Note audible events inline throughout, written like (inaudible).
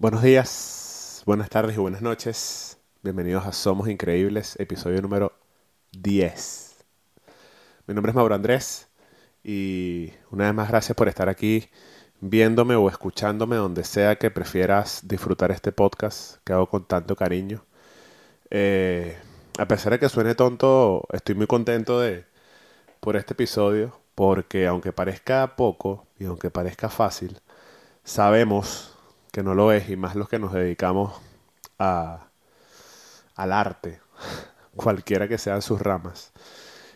Buenos días, buenas tardes y buenas noches. Bienvenidos a Somos Increíbles, episodio número 10. Mi nombre es Mauro Andrés y una vez más gracias por estar aquí viéndome o escuchándome donde sea que prefieras disfrutar este podcast que hago con tanto cariño. Eh, a pesar de que suene tonto, estoy muy contento de por este episodio porque aunque parezca poco y aunque parezca fácil, sabemos que no lo es y más los que nos dedicamos a, al arte, (laughs) cualquiera que sean sus ramas.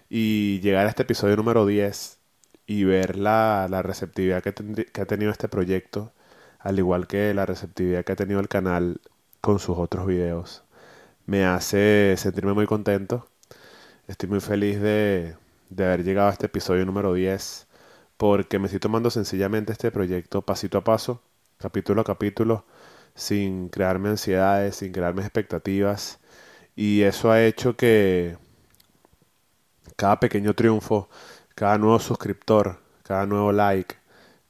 Y llegar a este episodio número 10 y ver la, la receptividad que, que ha tenido este proyecto, al igual que la receptividad que ha tenido el canal con sus otros videos, me hace sentirme muy contento. Estoy muy feliz de, de haber llegado a este episodio número 10 porque me estoy tomando sencillamente este proyecto pasito a paso, capítulo a capítulo, sin crearme ansiedades, sin crearme expectativas. Y eso ha hecho que cada pequeño triunfo, cada nuevo suscriptor, cada nuevo like,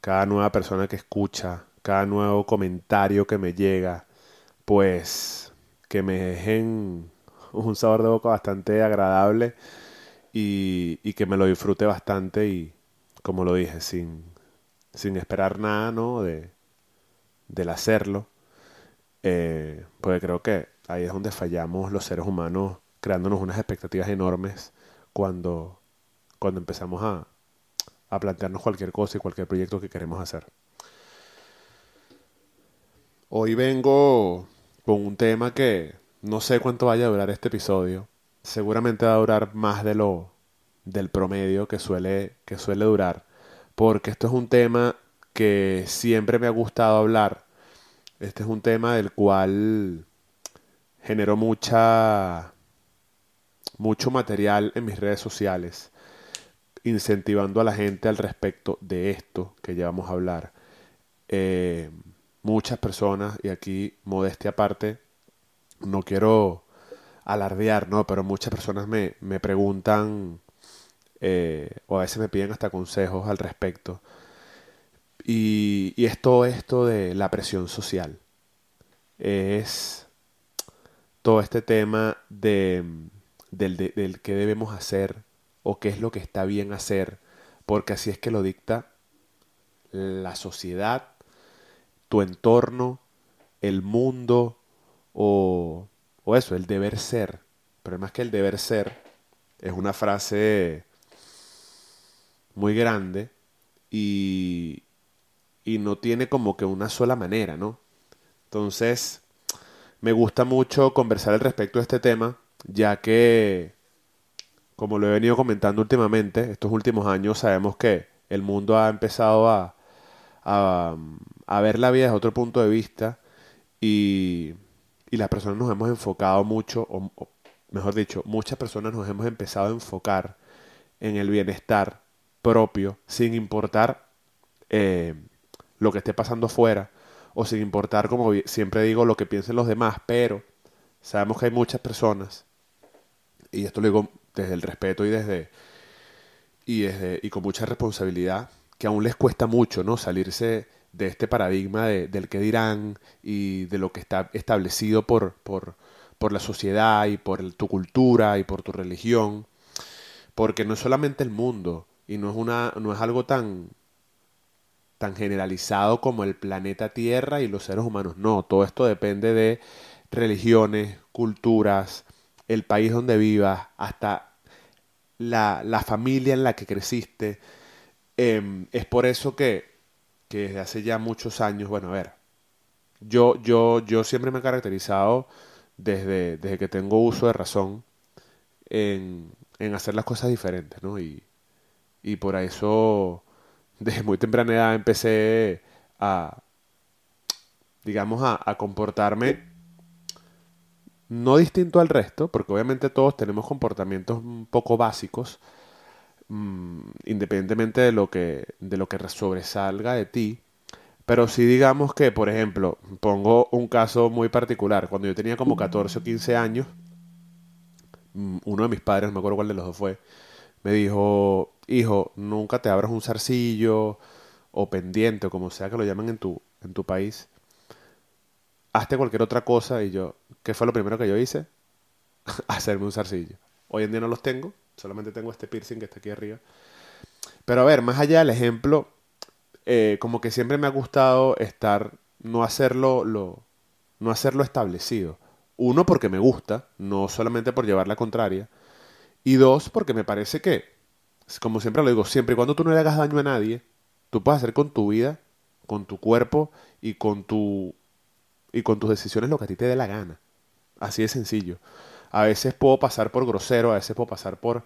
cada nueva persona que escucha, cada nuevo comentario que me llega, pues que me dejen un sabor de boca bastante agradable y, que me lo disfrute bastante y, como lo dije, sin, sin esperar nada, ¿no? De, del hacerlo. Eh, porque creo que ahí es donde fallamos los seres humanos creándonos unas expectativas enormes cuando, cuando empezamos a, a plantearnos cualquier cosa y cualquier proyecto que queremos hacer. Hoy vengo con un tema que no sé cuánto vaya a durar este episodio. Seguramente va a durar más de lo del promedio que suele, que suele durar. Porque esto es un tema que siempre me ha gustado hablar. Este es un tema del cual generó mucha mucho material en mis redes sociales incentivando a la gente al respecto de esto que ya vamos a hablar. Eh, muchas personas, y aquí modestia aparte, no quiero alardear, ¿no? Pero muchas personas me, me preguntan eh, o a veces me piden hasta consejos al respecto. Y, es todo esto de la presión social. Es todo este tema de, del, de, del qué debemos hacer o qué es lo que está bien hacer, porque así es que lo dicta la sociedad, tu entorno, el mundo o, o eso, el deber ser. Pero más que el deber ser, es una frase muy grande y, y no tiene como que una sola manera, ¿no? Entonces, me gusta mucho conversar al respecto de este tema, ya que, como lo he venido comentando últimamente, estos últimos años sabemos que el mundo ha empezado a, a, ver la vida desde otro punto de vista y, y las personas nos hemos enfocado mucho, o, o mejor dicho, muchas personas nos hemos empezado a enfocar en el bienestar propio, sin importar eh, lo que esté pasando afuera, o sin importar, como siempre digo, lo que piensen los demás, pero sabemos que hay muchas personas, y esto lo digo desde el respeto y desde y, desde, y con mucha responsabilidad, que aún les cuesta mucho, ¿no? Salirse de este paradigma de, del que dirán y de lo que está establecido por, por, por la sociedad y por tu cultura y por tu religión. Porque no es solamente el mundo, y no es una no es algo tan tan generalizado como el planeta Tierra y los seres humanos. No, todo esto depende de religiones, culturas, el país donde vivas, hasta la, la familia en la que creciste. Eh, es por eso que, que desde hace ya muchos años, bueno, a ver, yo, yo, yo siempre me he caracterizado desde, desde que tengo uso de razón en, en hacer las cosas diferentes, ¿no? Y, y por eso desde muy temprana edad empecé a, digamos, a, a, comportarme no distinto al resto, porque obviamente todos tenemos comportamientos un poco básicos, mmm, independientemente de lo, que, de lo que sobresalga de ti, pero sí digamos que, por ejemplo, pongo un caso muy particular, cuando yo tenía como 14 o 15 años, uno de mis padres, no me acuerdo cuál de los dos fue, me dijo, hijo, nunca te abras un zarcillo o pendiente, o como sea que lo llamen en tu, en tu país, hazte cualquier otra cosa y yo, ¿qué fue lo primero que yo hice? (laughs) Hacerme un zarcillo. Hoy en día no los tengo, solamente tengo este piercing que está aquí arriba. Pero a ver, más allá del ejemplo, eh, como que siempre me ha gustado estar, no hacerlo, lo, no hacerlo establecido. Uno, porque me gusta, no solamente por llevar la contraria. Y dos, porque me parece que, como siempre lo digo, siempre y cuando tú no le hagas daño a nadie, tú puedes hacer con tu vida, con tu cuerpo y con tu y con tus decisiones lo que a ti te dé la gana. Así de sencillo. A veces puedo pasar por grosero, a veces puedo pasar por,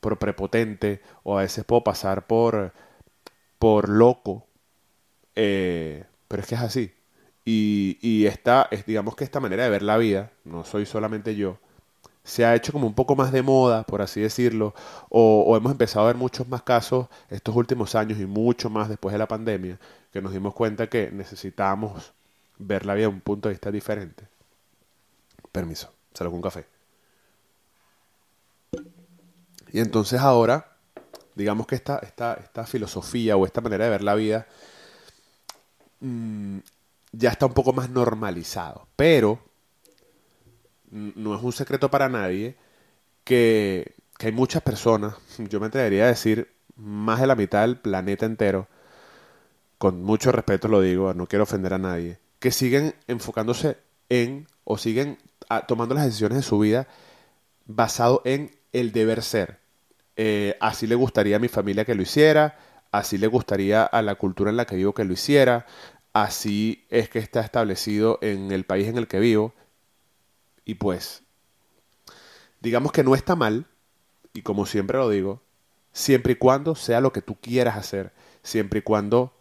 por prepotente, o a veces puedo pasar por, por loco. Eh, pero es que es así. Y, y esta, es, digamos que esta manera de ver la vida, no soy solamente yo, se ha hecho como un poco más de moda, por así decirlo, o, hemos empezado a ver muchos más casos estos últimos años y mucho más después de la pandemia, que nos dimos cuenta que necesitamos ver la vida de un punto de vista diferente. Permiso, salgo con café. Y entonces ahora, digamos que esta, esta, esta filosofía o esta manera de ver la vida mmm, ya está un poco más normalizado. Pero no es un secreto para nadie que, que hay muchas personas, yo me atrevería a decir más de la mitad del planeta entero, con mucho respeto lo digo, no quiero ofender a nadie, que siguen enfocándose en o siguen a, tomando las decisiones de su vida basado en el deber ser. Eh, así le gustaría a mi familia que lo hiciera, así le gustaría a la cultura en la que vivo que lo hiciera, así es que está establecido en el país en el que vivo. Y pues, digamos que no está mal, y como siempre lo digo, siempre y cuando sea lo que tú quieras hacer, siempre y cuando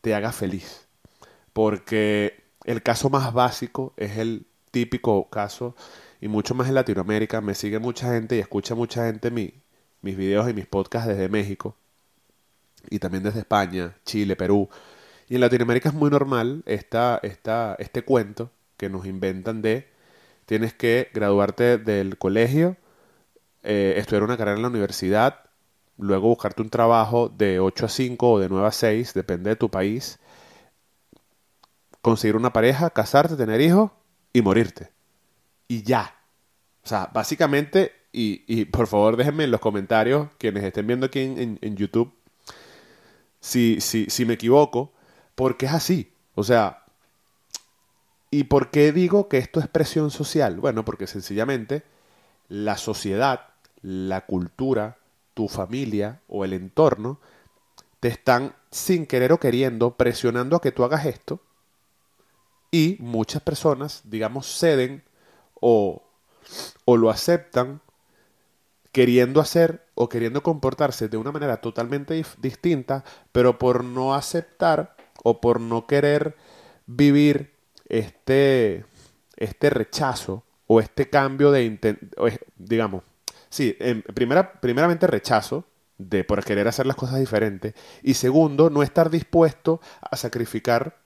te haga feliz. Porque el caso más básico es el típico caso, y mucho más en Latinoamérica, me sigue mucha gente y escucha mucha gente mi, mis videos y mis podcasts desde México, y también desde España, Chile, Perú. Y en Latinoamérica es muy normal esta, esta, este cuento que nos inventan de tienes que graduarte del colegio, eh, estudiar una carrera en la universidad, luego buscarte un trabajo de 8 a 5 o de 9 a 6, depende de tu país, conseguir una pareja, casarte, tener hijos y morirte. Y ya. O sea, básicamente, y, y por favor déjenme en los comentarios, quienes estén viendo aquí en, en, en YouTube, si, si, si me equivoco, porque es así. O sea, ¿y por qué digo que esto es presión social? Bueno, porque sencillamente la sociedad, la cultura, tu familia o el entorno te están sin querer o queriendo presionando a que tú hagas esto y muchas personas, digamos, ceden o, o lo aceptan queriendo hacer o queriendo comportarse de una manera totalmente distinta, pero por no aceptar o por no querer vivir este, este rechazo o este cambio de, digamos, sí, en primera, primeramente rechazo de por querer hacer las cosas diferentes y segundo, no estar dispuesto a sacrificar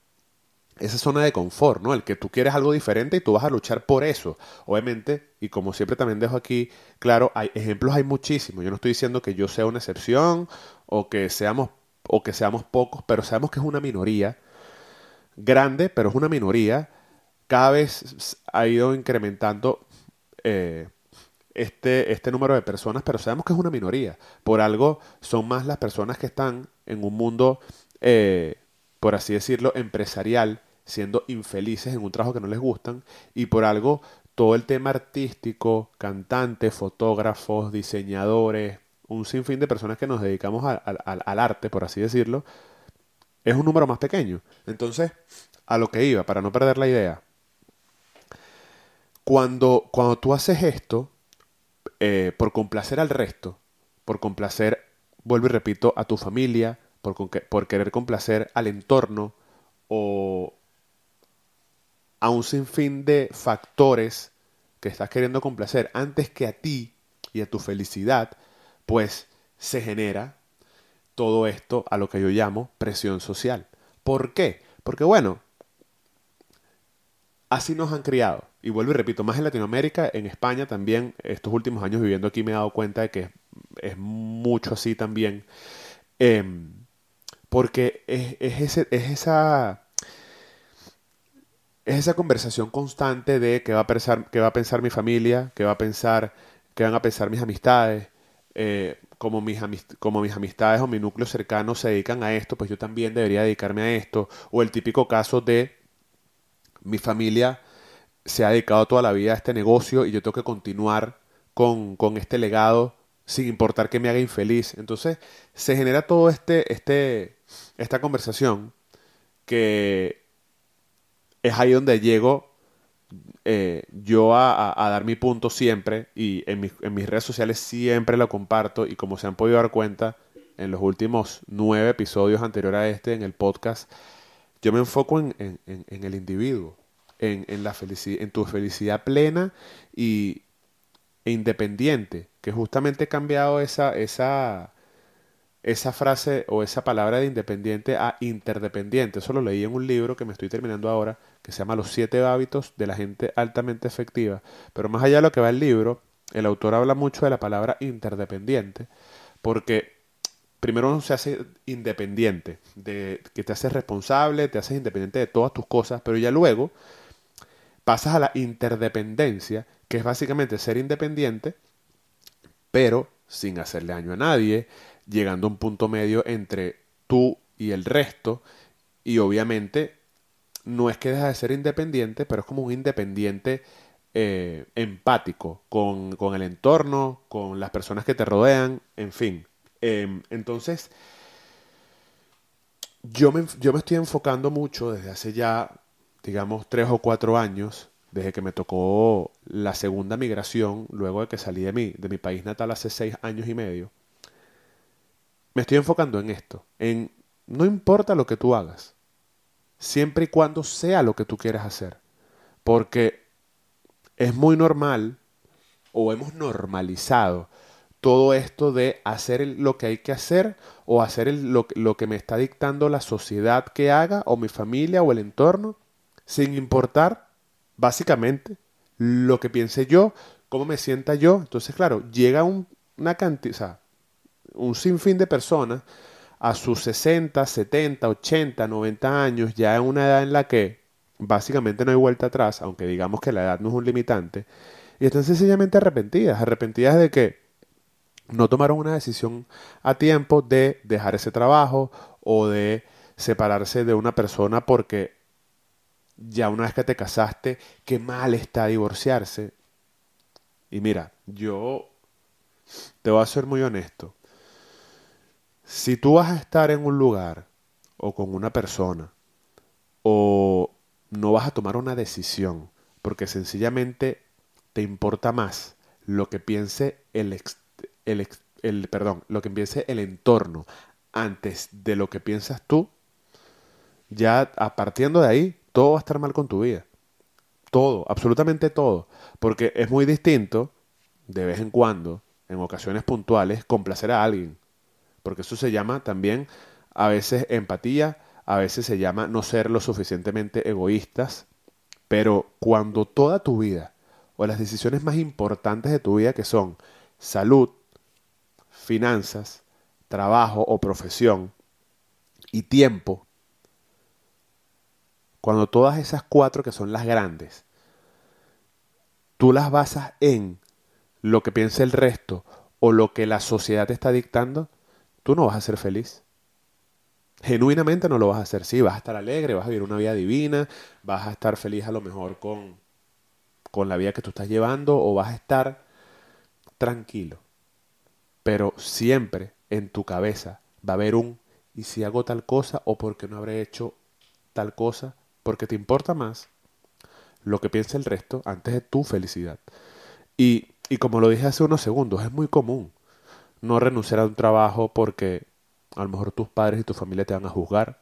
esa zona de confort, ¿no? El que tú quieres algo diferente y tú vas a luchar por eso. Obviamente, y como siempre también dejo aquí, claro, hay ejemplos hay muchísimos. Yo no estoy diciendo que yo sea una excepción o que seamos o que seamos pocos, pero sabemos que es una minoría grande, pero es una minoría. Cada vez ha ido incrementando eh, este, este número de personas, pero sabemos que es una minoría. Por algo son más las personas que están en un mundo, eh, por así decirlo, empresarial, siendo infelices en un trabajo que no les gustan, y por algo todo el tema artístico, cantantes, fotógrafos, diseñadores, un sinfín de personas que nos dedicamos al arte, por así decirlo, es un número más pequeño. Entonces, a lo que iba, para no perder la idea, cuando, cuando tú haces esto, eh, por complacer al resto, por complacer, vuelvo y repito, a tu familia, por, por querer complacer al entorno o a un sinfín de factores que estás queriendo complacer antes que a ti y a tu felicidad, pues se genera todo esto a lo que yo llamo presión social. ¿Por qué? Porque bueno, así nos han criado. Y vuelvo y repito, más en Latinoamérica, en España también, estos últimos años viviendo aquí me he dado cuenta de que es, mucho así también. Eh, porque es, es esa es esa conversación constante de qué va a pensar, qué va a pensar mi familia, qué va a pensar, qué van a pensar mis amistades, eh, como, mis como mis amistades o mi núcleo cercano se dedican a esto, pues yo también debería dedicarme a esto. O el típico caso de mi familia se ha dedicado toda la vida a este negocio y yo tengo que continuar con, con este legado sin importar que me haga infeliz. Entonces se genera todo este, este, esta conversación que es ahí donde llego eh, yo a, dar mi punto siempre y en, mis redes sociales siempre lo comparto y como se han podido dar cuenta en los últimos nueve episodios anteriores a este en el podcast, yo me enfoco en, en, en el individuo, en, la felicidad, en tu felicidad plena y, e independiente, que justamente he cambiado esa, esa, esa frase o esa palabra de independiente a interdependiente. Eso lo leí en un libro que me estoy terminando ahora, que se llama Los siete hábitos de la gente altamente efectiva. Pero más allá de lo que va el libro, el autor habla mucho de la palabra interdependiente, porque primero uno se hace independiente, de que te haces responsable, te haces independiente de todas tus cosas, pero ya luego pasas a la interdependencia, que es básicamente ser independiente, pero sin hacerle daño a nadie, llegando a un punto medio entre tú y el resto, y obviamente no es que deja de ser independiente, pero es como un independiente eh, empático con, con, el entorno, con las personas que te rodean, en fin. Em, entonces, yo me, yo me estoy enfocando mucho desde hace ya, digamos, tres o cuatro años, desde que me tocó la segunda migración, luego de que salí de mi, de mi país natal hace seis años y medio, me estoy enfocando en esto, en no importa lo que tú hagas, siempre y cuando sea lo que tú quieras hacer, porque es muy normal o hemos normalizado todo esto de hacer lo que hay que hacer o hacer lo, que me está dictando la sociedad que haga o mi familia o el entorno, sin importar básicamente lo que piense yo, cómo me sienta yo. Entonces, claro, llega una cantidad, un sinfín de personas a sus 60, 70, 80, 90 años, ya en una edad en la que básicamente no hay vuelta atrás, aunque digamos que la edad no es un limitante, y están sencillamente arrepentidas, arrepentidas de que no tomaron una decisión a tiempo de dejar ese trabajo o de separarse de una persona porque ya una vez que te casaste, qué mal está divorciarse. Y mira, yo te voy a ser muy honesto. Si tú vas a estar en un lugar o con una persona o no vas a tomar una decisión porque sencillamente te importa más lo que piense el, el, el, perdón, lo que piense el entorno antes de lo que piensas tú, ya a partiendo de ahí, todo va a estar mal con tu vida. Todo, absolutamente todo. Porque es muy distinto, de vez en cuando, en ocasiones puntuales, complacer a alguien porque eso se llama también a veces empatía, a veces se llama no ser lo suficientemente egoístas, pero cuando toda tu vida o las decisiones más importantes de tu vida que son salud, finanzas, trabajo o profesión y tiempo, cuando todas esas cuatro que son las grandes, tú las basas en lo que piensa el resto o lo que la sociedad te está dictando, tú no vas a ser feliz. Genuinamente no lo vas a hacer. Sí, vas a estar alegre, vas a vivir una vida divina, vas a estar feliz a lo mejor con, con la vida que tú estás llevando o vas a estar tranquilo. Pero siempre en tu cabeza va a haber un ¿y si hago tal cosa o porque no habré hecho tal cosa? Porque te importa más lo que piensa el resto antes de tu felicidad. Y, y como lo dije hace unos segundos, es muy común no renunciar a un trabajo porque a lo mejor tus padres y tu familia te van a juzgar,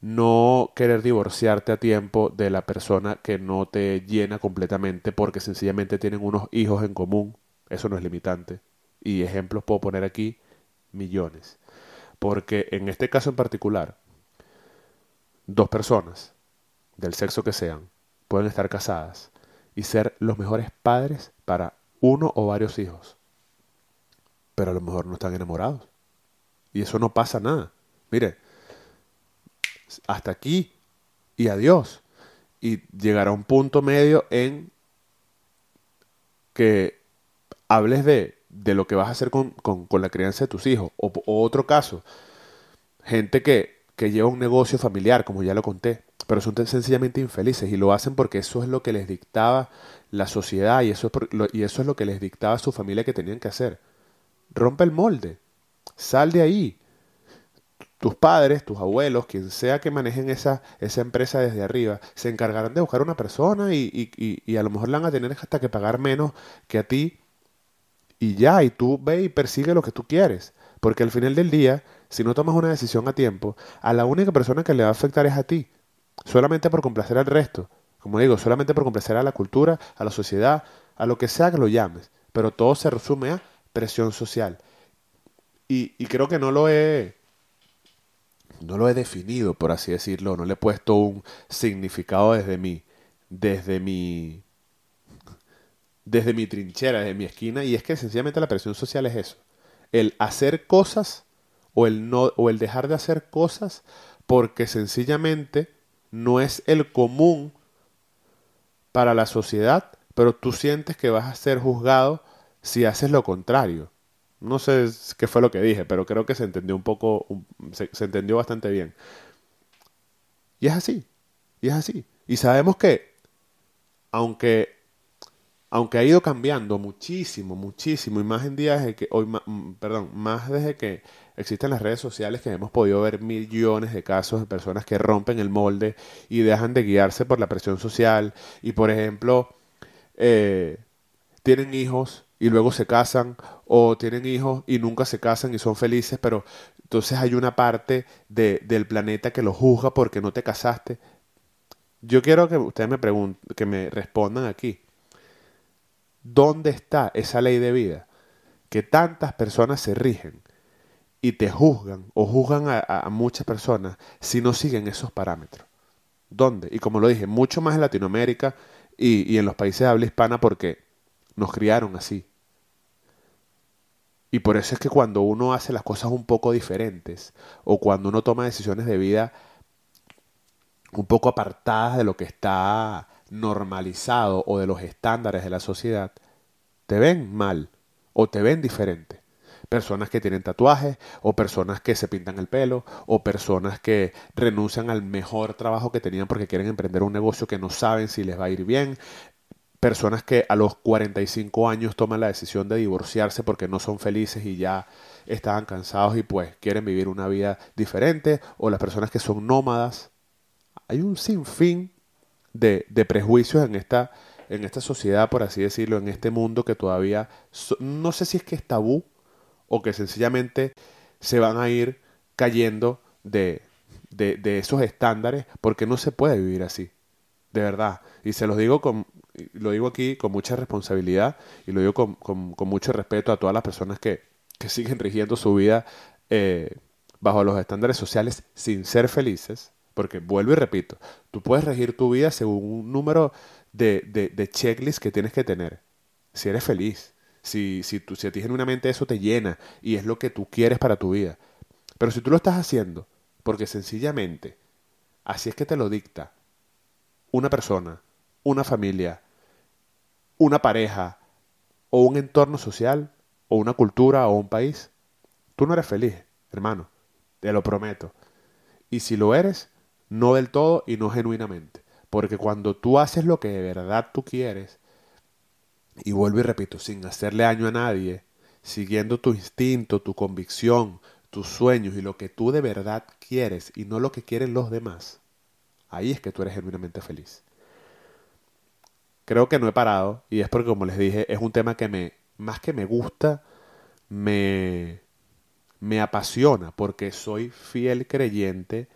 no querer divorciarte a tiempo de la persona que no te llena completamente porque sencillamente tienen unos hijos en común, eso no es limitante. Y ejemplos puedo poner aquí millones. Porque en este caso en particular, dos personas, del sexo que sean, pueden estar casadas y ser los mejores padres para uno o varios hijos pero a lo mejor no están enamorados. Y eso no pasa nada. Mire, hasta aquí y adiós. y llegar a un punto medio en que hables de, de lo que vas a hacer con, con, la crianza de tus hijos. O, otro caso, gente que, que lleva un negocio familiar, como ya lo conté, pero son sencillamente infelices y lo hacen porque eso es lo que les dictaba la sociedad y eso, es lo, y eso es lo que les dictaba su familia que tenían que hacer. Rompe el molde, sal de ahí. Tus padres, tus abuelos, quien sea que manejen esa, esa empresa desde arriba, se encargarán de buscar una persona y, y, y, y a lo mejor la van a tener hasta que pagar menos que a ti. Y ya, y tú ve y persigue lo que tú quieres. Porque al final del día, si no tomas una decisión a tiempo, a la única persona que le va a afectar es a ti. Solamente por complacer al resto. Como digo, solamente por complacer a la cultura, a la sociedad, a lo que sea que lo llames. Pero todo se resume a presión social. Y, y creo que no lo he no lo he definido, por así decirlo, no le he puesto un significado desde mi, desde mi, desde mi trinchera, desde mi esquina, y es que sencillamente la presión social es eso, el hacer cosas o el no, o el dejar de hacer cosas porque sencillamente no es el común para la sociedad, pero tú sientes que vas a ser juzgado si haces lo contrario. No sé qué fue lo que dije, pero creo que se entendió un poco, se, entendió bastante bien. Y es así, y es así. Y sabemos que, aunque, aunque ha ido cambiando muchísimo, muchísimo, y más en días desde que, hoy, perdón, más desde que existen las redes sociales que hemos podido ver millones de casos de personas que rompen el molde y dejan de guiarse por la presión social y, por ejemplo, eh, tienen hijos y luego se casan o tienen hijos y nunca se casan y son felices, pero entonces hay una parte de, del planeta que los juzga porque no te casaste. Yo quiero que ustedes me pregunten, que me respondan aquí. ¿Dónde está esa ley de vida? Que tantas personas se rigen y te juzgan o juzgan a, a, muchas personas si no siguen esos parámetros. ¿Dónde? Y como lo dije, mucho más en Latinoamérica y, y en los países de habla hispana porque nos criaron así. Y por eso es que cuando uno hace las cosas un poco diferentes o cuando uno toma decisiones de vida un poco apartadas de lo que está normalizado o de los estándares de la sociedad, te ven mal o te ven diferente. Personas que tienen tatuajes o personas que se pintan el pelo o personas que renuncian al mejor trabajo que tenían porque quieren emprender un negocio que no saben si les va a ir bien, personas que a los 45 años toman la decisión de divorciarse porque no son felices y ya estaban cansados y pues quieren vivir una vida diferente, o las personas que son nómadas. Hay un sinfín de, de prejuicios en esta, en esta sociedad, por así decirlo, en este mundo que todavía, no sé si es que es tabú o que sencillamente se van a ir cayendo de, de, de esos estándares porque no se puede vivir así. De verdad. Y se los digo con, lo digo aquí con mucha responsabilidad y lo digo con, mucho respeto a todas las personas que, siguen rigiendo su vida eh, bajo los estándares sociales sin ser felices, porque vuelvo y repito, tú puedes regir tu vida según un número de, de, de checklists que tienes que tener. Si eres feliz, si, si, tú, si a ti genuinamente eso te llena y es lo que tú quieres para tu vida. Pero si tú lo estás haciendo porque sencillamente así es que te lo dicta una persona, una familia, una pareja, o un entorno social, o una cultura, o un país, tú no eres feliz, hermano, te lo prometo. Y si lo eres, no del todo y no genuinamente. Porque cuando tú haces lo que de verdad tú quieres, y vuelvo y repito, sin hacerle daño a nadie, siguiendo tu instinto, tu convicción, tus sueños y lo que tú de verdad quieres y no lo que quieren los demás, ahí es que tú eres genuinamente feliz creo que no he parado y es porque como les dije es un tema que me más que me gusta me me apasiona porque soy fiel creyente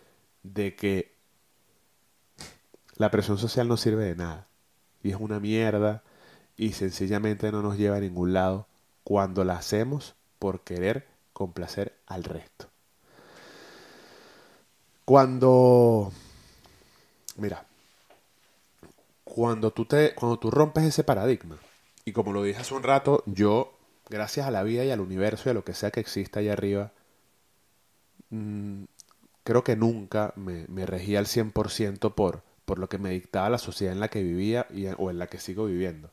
de que la presión social no sirve de nada y es una mierda y sencillamente no nos lleva a ningún lado cuando la hacemos por querer complacer al resto. Cuando mira, cuando tú, te, cuando tú rompes ese paradigma, y como lo dije hace un rato, yo, gracias a la vida y al universo y a lo que sea que exista allá arriba, mmm, creo que nunca me, me regí al 100% por, por lo que me dictaba la sociedad en la que vivía y, o en la que sigo viviendo.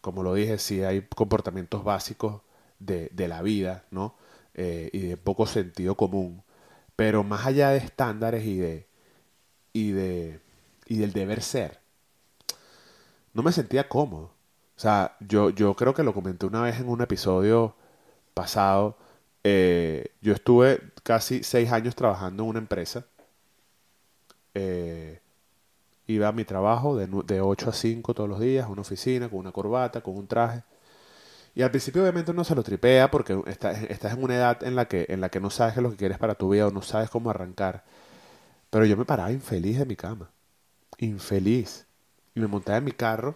Como lo dije, sí hay comportamientos básicos de, de la vida, ¿no? Eh, y de poco sentido común. Pero más allá de estándares y de, y de y del deber ser, no me sentía cómodo. O sea, yo, yo creo que lo comenté una vez en un episodio pasado. Eh, yo estuve casi seis años trabajando en una empresa. Eh, iba a mi trabajo de, de 8 a 5 todos los días, una oficina, con una corbata, con un traje. Y al principio obviamente uno se lo tripea porque estás, estás en una edad en la, que, en la que no sabes qué es lo que quieres para tu vida o no sabes cómo arrancar. Pero yo me paraba infeliz de mi cama. Infeliz. Y me montaba en mi carro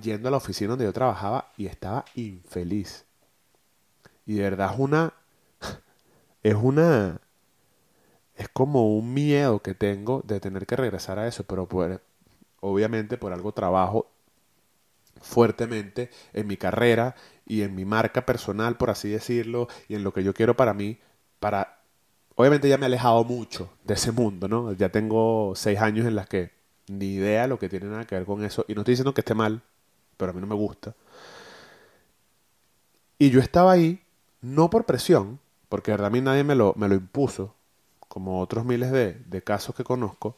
yendo a la oficina donde yo trabajaba y estaba infeliz. Y de verdad es una... (laughs) Es una... Es como un miedo que tengo de tener que regresar a eso, pero obviamente por algo trabajo fuertemente en mi carrera y en mi marca personal, por así decirlo, y en lo que yo quiero para mí, para... Obviamente ya me he alejado mucho de ese mundo, ¿no? Ya tengo seis años en las que ni idea lo que tiene nada que ver con eso. Y no estoy diciendo que esté mal, pero a mí no me gusta. Y yo estaba ahí, no por presión, porque a mí nadie me lo, me lo impuso, como otros miles de, de casos que conozco,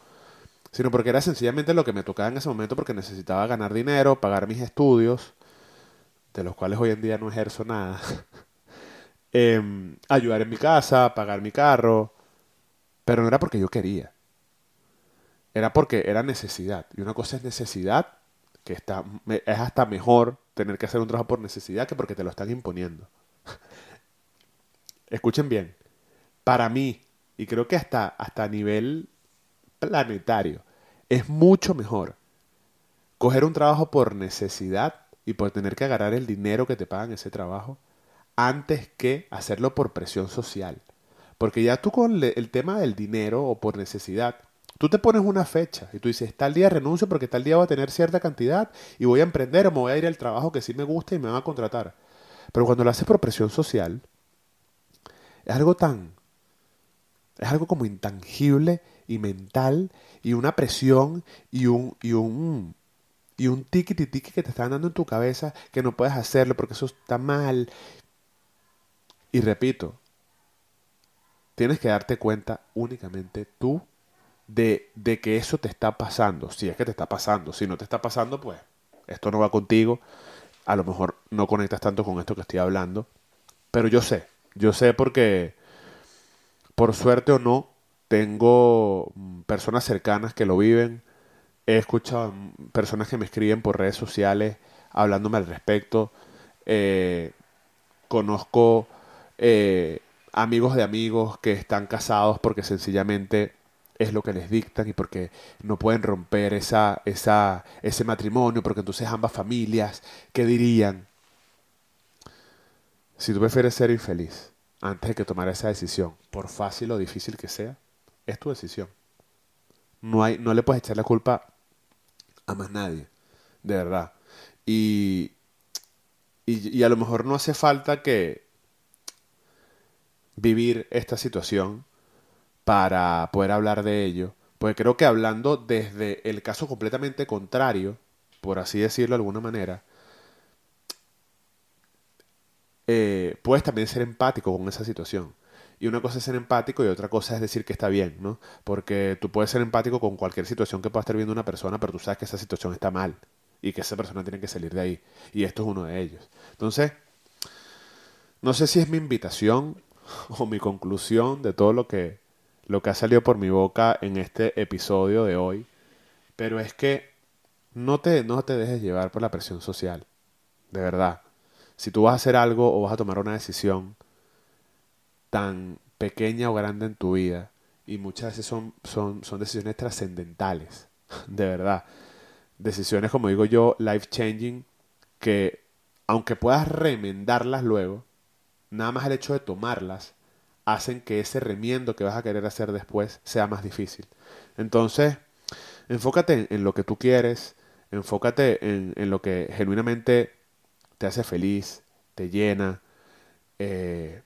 sino porque era sencillamente lo que me tocaba en ese momento porque necesitaba ganar dinero, pagar mis estudios, de los cuales hoy en día no ejerzo nada, (laughs) em, ayudar en mi casa, pagar mi carro, pero no era porque yo quería, era porque era necesidad. Y una cosa es necesidad que está, es hasta mejor tener que hacer un trabajo por necesidad que porque te lo están imponiendo. (laughs) Escuchen bien, para mí, y creo que hasta, hasta a nivel planetario, es mucho mejor coger un trabajo por necesidad y por tener que agarrar el dinero que te pagan ese trabajo antes que hacerlo por presión social. Porque ya tú con el tema del dinero o por necesidad, Tú te pones una fecha y tú dices, tal día renuncio porque tal día voy a tener cierta cantidad y voy a emprender o me voy a ir al trabajo que sí me gusta y me van a contratar. Pero cuando lo haces por presión social, es algo tan, es algo como intangible y mental y una presión y un, y un, y un tiquiti tiqui que te están dando en tu cabeza que no puedes hacerlo porque eso está mal. Y repito, tienes que darte cuenta únicamente tú de, que eso te está pasando. Si es que te está pasando. Si no te está pasando, pues esto no va contigo. A lo mejor no conectas tanto con esto que estoy hablando. Pero yo sé. Yo sé porque, por suerte o no, tengo mm, personas cercanas que lo viven. He escuchado personas que me escriben por redes sociales hablándome al respecto. Eh, conozco eh, amigos de amigos que están casados porque sencillamente es lo que les dictan y porque no pueden romper esa, esa, ese matrimonio, porque entonces ambas familias, ¿qué dirían? Si tú prefieres ser infeliz antes de que tomar esa decisión, por fácil o difícil que sea, es tu decisión. No, hay, no le puedes echar la culpa a más nadie, de verdad. Y, y, y a lo mejor no hace falta que vivir esta situación para poder hablar de ello, porque creo que hablando desde el caso completamente contrario, por así decirlo de alguna manera, eh, puedes también ser empático con esa situación. Y una cosa es ser empático y otra cosa es decir que está bien, ¿no? Porque tú puedes ser empático con cualquier situación que pueda estar viendo una persona, pero tú sabes que esa situación está mal y que esa persona tiene que salir de ahí. Y esto es uno de ellos. Entonces, no sé si es mi invitación o mi conclusión de todo lo que lo que ha salido por mi boca en este episodio de hoy, pero es que no te, no te dejes llevar por la presión social, de verdad. Si tú vas a hacer algo o vas a tomar una decisión tan pequeña o grande en tu vida, y muchas veces son, son, son decisiones trascendentales, (laughs) de verdad. Decisiones, como digo yo, life changing, que aunque puedas remendarlas luego, nada más el hecho de tomarlas hacen que ese remiendo que vas a querer hacer después sea más difícil. Entonces, enfócate en, lo que tú quieres, enfócate en, en, lo que genuinamente te hace feliz, te llena. Eh,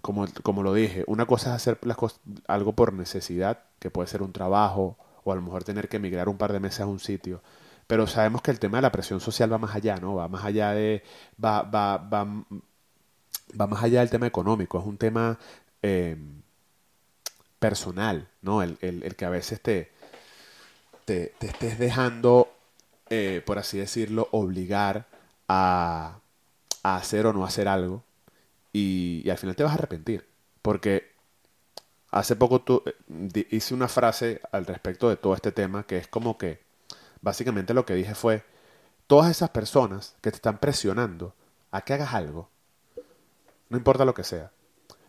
como, como, lo dije, una cosa es hacer las cosas, algo por necesidad, que puede ser un trabajo o a lo mejor tener que emigrar un par de meses a un sitio. Pero sabemos que el tema de la presión social va más allá, ¿no? Va más allá de. va, va, va, va más allá del tema económico, es un tema eh, personal, ¿no? El, el, que a veces te, te, estés dejando, eh, por así decirlo, obligar a, a, hacer o no hacer algo y, y, al final te vas a arrepentir. Porque hace poco tú, eh, hice una frase al respecto de todo este tema que es como que básicamente lo que dije fue, todas esas personas que te están presionando a que hagas algo, no importa lo que sea,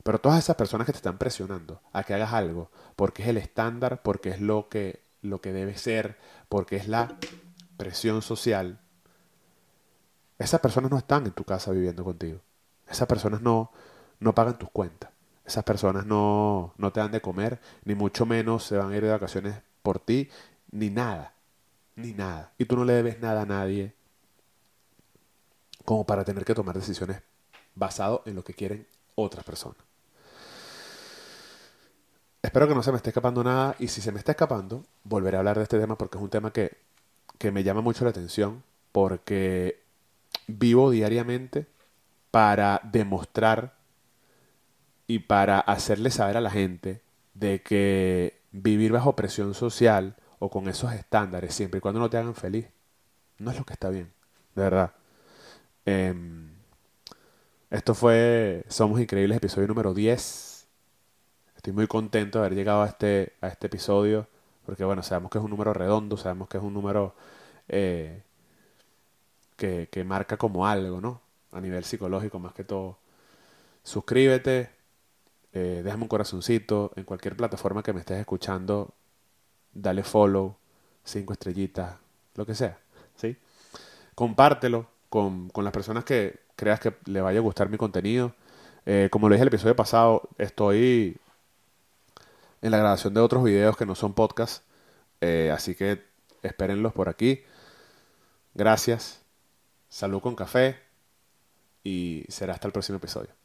pero todas esas personas que te están presionando a que hagas algo, porque es el estándar, porque es lo que, lo que debe ser, porque es la presión social, esas personas no están en tu casa viviendo contigo. Esas personas no, no pagan tus cuentas. Esas personas no, no te dan de comer, ni mucho menos se van a ir de vacaciones por ti, ni nada. Ni nada. Y tú no le debes nada a nadie como para tener que tomar decisiones basado en lo que quieren otras personas. Espero que no se me esté escapando nada y si se me está escapando, volveré a hablar de este tema porque es un tema que, que me llama mucho la atención porque vivo diariamente para demostrar y para hacerle saber a la gente de que vivir bajo presión social o con esos estándares siempre y cuando no te hagan feliz no es lo que está bien, de verdad. Eh, esto fue Somos Increíbles, episodio número 10. Estoy muy contento de haber llegado a este, a este episodio, porque bueno, sabemos que es un número redondo, sabemos que es un número eh, que, que marca como algo, ¿no? A nivel psicológico más que todo. Suscríbete, eh, déjame un corazoncito en cualquier plataforma que me estés escuchando, dale follow, cinco estrellitas, lo que sea, ¿sí? Compártelo con, con las personas que, creas que le vaya a gustar mi contenido. Eh, como lo dije el episodio pasado, estoy en la grabación de otros videos que no son podcasts, eh, así que espérenlos por aquí. Gracias, salud con café y será hasta el próximo episodio.